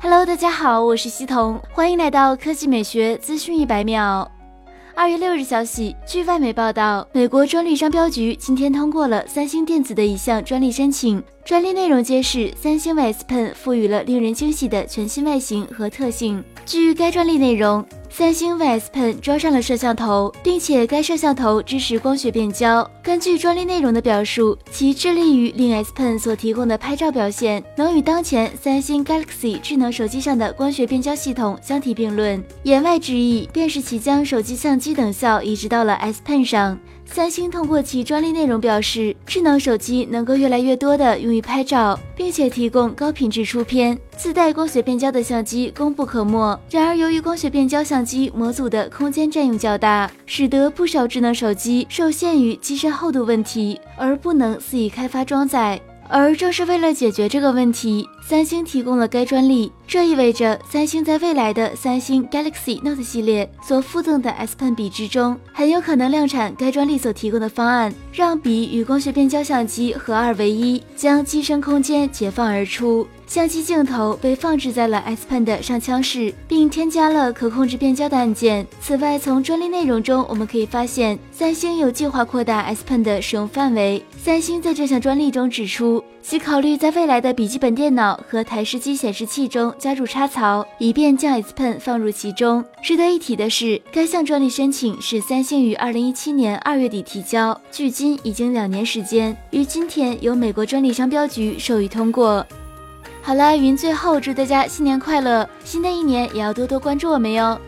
Hello，大家好，我是西彤，欢迎来到科技美学资讯一百秒。二月六日消息，据外媒报道，美国专利商标局今天通过了三星电子的一项专利申请。专利内容揭示，三星 S Pen 赋予了令人惊喜的全新外形和特性。据该专利内容。三星 VS Pen 装上了摄像头，并且该摄像头支持光学变焦。根据专利内容的表述，其致力于令 S Pen 所提供的拍照表现能与当前三星 Galaxy 智能手机上的光学变焦系统相提并论。言外之意，便是其将手机相机等效移植到了 S Pen 上。三星通过其专利内容表示，智能手机能够越来越多的用于拍照，并且提供高品质出片。自带光学变焦的相机功不可没。然而，由于光学变焦相机模组的空间占用较大，使得不少智能手机受限于机身厚度问题，而不能肆意开发装载。而正是为了解决这个问题，三星提供了该专利。这意味着，三星在未来的三星 Galaxy Note 系列所附赠的 S Pen 笔之中，很有可能量产该专利所提供的方案，让笔与光学变焦相机合二为一，将机身空间解放而出。相机镜头被放置在了 S Pen 的上腔室，并添加了可控制变焦的按键。此外，从专利内容中我们可以发现，三星有计划扩大 S Pen 的使用范围。三星在这项专利中指出，其考虑在未来的笔记本电脑和台式机显示器中加入插槽，以便将 S Pen 放入其中。值得一提的是，该项专利申请是三星于二零一七年二月底提交，距今已经两年时间，于今天由美国专利商标局授予通过。好了，云最后祝大家新年快乐，新的一年也要多多关注我们哟。